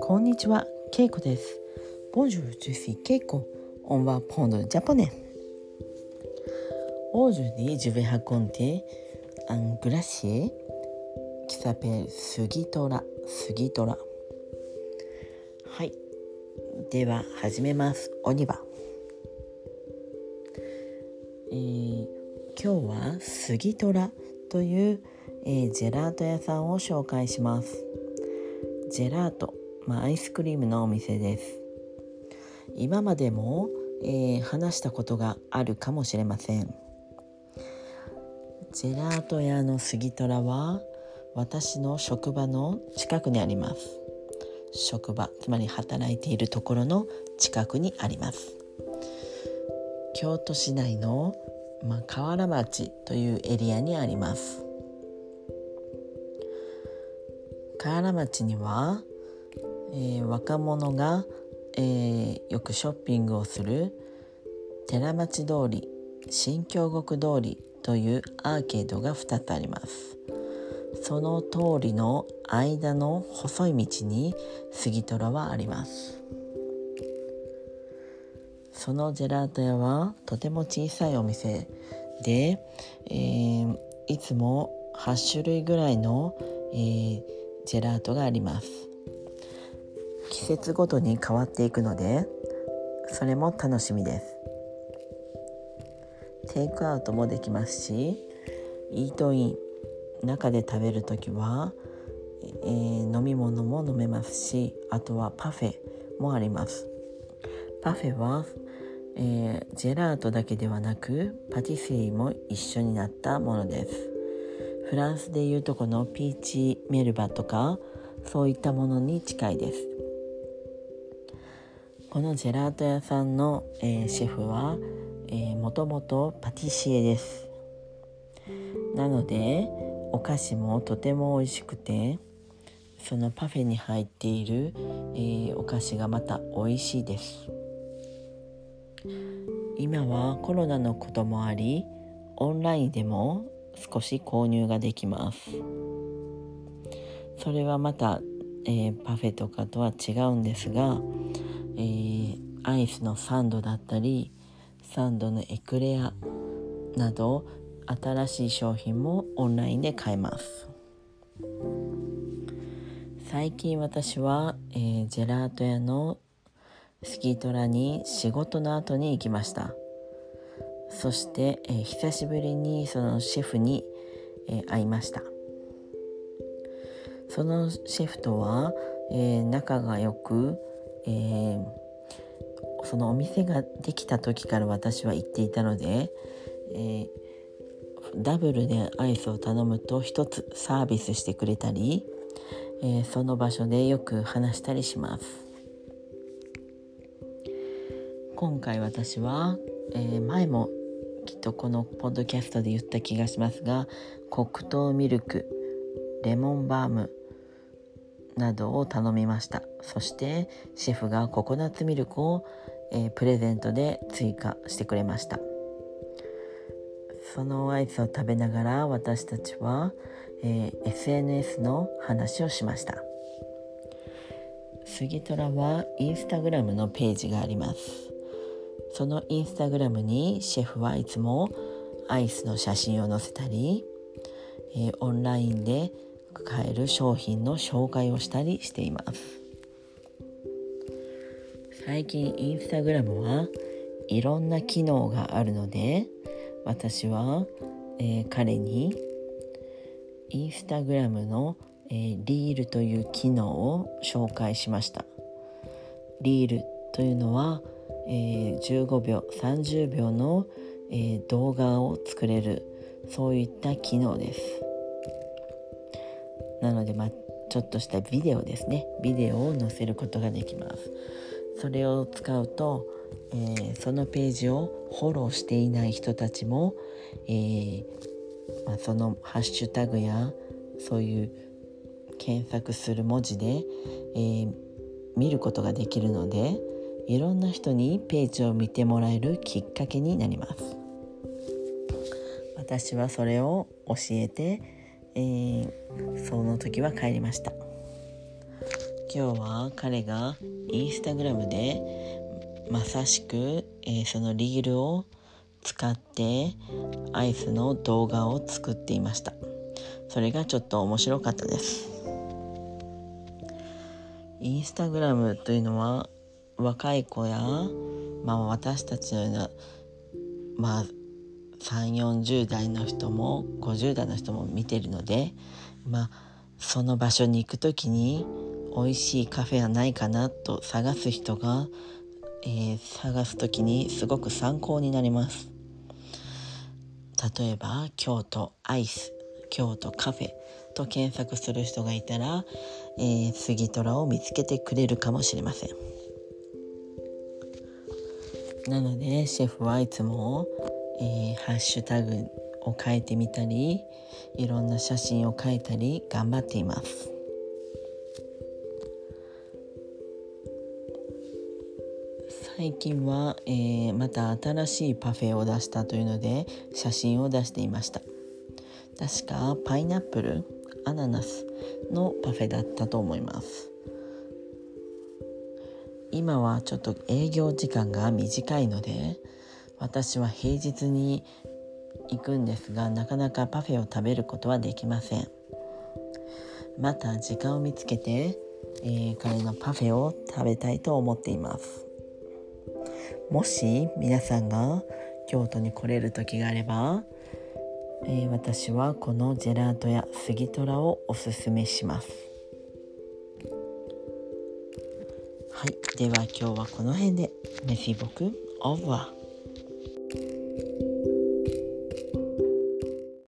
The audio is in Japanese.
こんにちは、ケイコです。Bonjour, je suis Keiko. On va prendre japonais. Aujourd'hui, je vais raconter un glacier qui s'appelle Sugitora. Sugitora. はい。では始めます。鬼は。えー、今日は杉虎という、えー、ジェラート屋さんを紹介します。ジェラート、まあ、アイスクリームのお店です。今までも、えー、話したことがあるかもしれません。ジェラート屋の杉虎は私の職場の近くにあります。職場つまり働いているところの近くにあります京都市内の、まあ、河原町というエリアにあります河原町には、えー、若者が、えー、よくショッピングをする寺町通り新京極通りというアーケードが2つあります。その通りの間の細い道に杉虎はあります。そのジェラート屋はとても小さいお店で、えー、いつも8種類ぐらいの、えー、ジェラートがあります。季節ごとに変わっていくのでそれも楽しみです。テイクアウトもできますしイートイン中で食べる時は、えー、飲み物も飲めますしあとはパフェもあります。パフェは、えー、ジェラートだけではなくパティスリーも一緒になったものです。フランスでいうとこのピーチメルバとかそういったものに近いです。このジェラート屋さんの、えー、シェフは、えー、もともとパティシエです。なのでお菓子もとても美味しくてそのパフェに入っている、えー、お菓子がまた美味しいです。今はコロナのこともありオンラインでも少し購入ができます。それはまた、えー、パフェとかとは違うんですが、えー、アイスのサンドだったりサンドのエクレアなど新しい商品もオンラインで買えます。最近私は、えー、ジェラート屋のスキートラに仕事の後に行きました。そして、えー、久しぶりにそのシェフに、えー、会いました。そのシェフとは、え仲が良く、えそのお店ができた時から私は行っていたので、えダブルでアイスを頼むと1つサービスしてくれたり、え、その場所でよく話したりします。今回私は、えー、前もきっとこのポッドキャストで言った気がしますが黒糖ミルクレモンバームなどを頼みました。そしてシェフがココナッツミルクを、えー、プレゼントで追加してくれました。そのアイスを食べながら私たちは、えー、SNS の話をしました。杉虎はインスタグラムのページがあります。そのインスタグラムにシェフはいつもアイスの写真を載せたり、えー、オンラインで買える商品の紹介をしたりしています。最近インスタグラムはいろんな機能があるので私は、えー、彼にインスタグラムの、えー、リールという機能を紹介しました。リールというのは、えー、15秒30秒の、えー、動画を作れるそういった機能です。なので、ま、ちょっとしたビデオですね。ビデオを載せることができます。それを使うとえー、そのページをフォローしていない人たちも、えー、ま、そのハッシュタグやそういう検索する文字で、えー、見ることができるのでいろんな人にページを見てもらえるきっかけになります。私はそれを教えて、えー、その時は帰りました。今日は彼がインスタグラムでまさしく、えー、そのリールを使ってアイスの動画を作っていました。それがちょっと面白かったです。インスタグラムというのは若い子や、まあ、私たちのような、まあ、3 4 0代の人も50代の人も見てるので、まあ、その場所に行く時に美味しいカフェはないかなと探す人が、えー、探す時にすごく参考になります。例えば京都アイス京都カフェと検索する人がいたら、えー、杉虎を見つけてくれるかもしれませんなのでシェフはいつも、えー、ハッシュタグを書いてみたりいろんな写真を書いたり頑張っています。最近は、えー、また新しいパフェを出したというので写真を出していました。確かパイナップルアナナスのパフェだったと思います。今はちょっと営業時間が短いので私は平日に行くんですがなかなかパフェを食べることはできません。また時間を見つけて、えー、彼のパフェを食べたいと思っています。もし皆さんが京都に来れる時があれば、えー、私はこのジェラート屋杉虎をおすすめします。はい。では今日はこの辺で。メシボクオーバー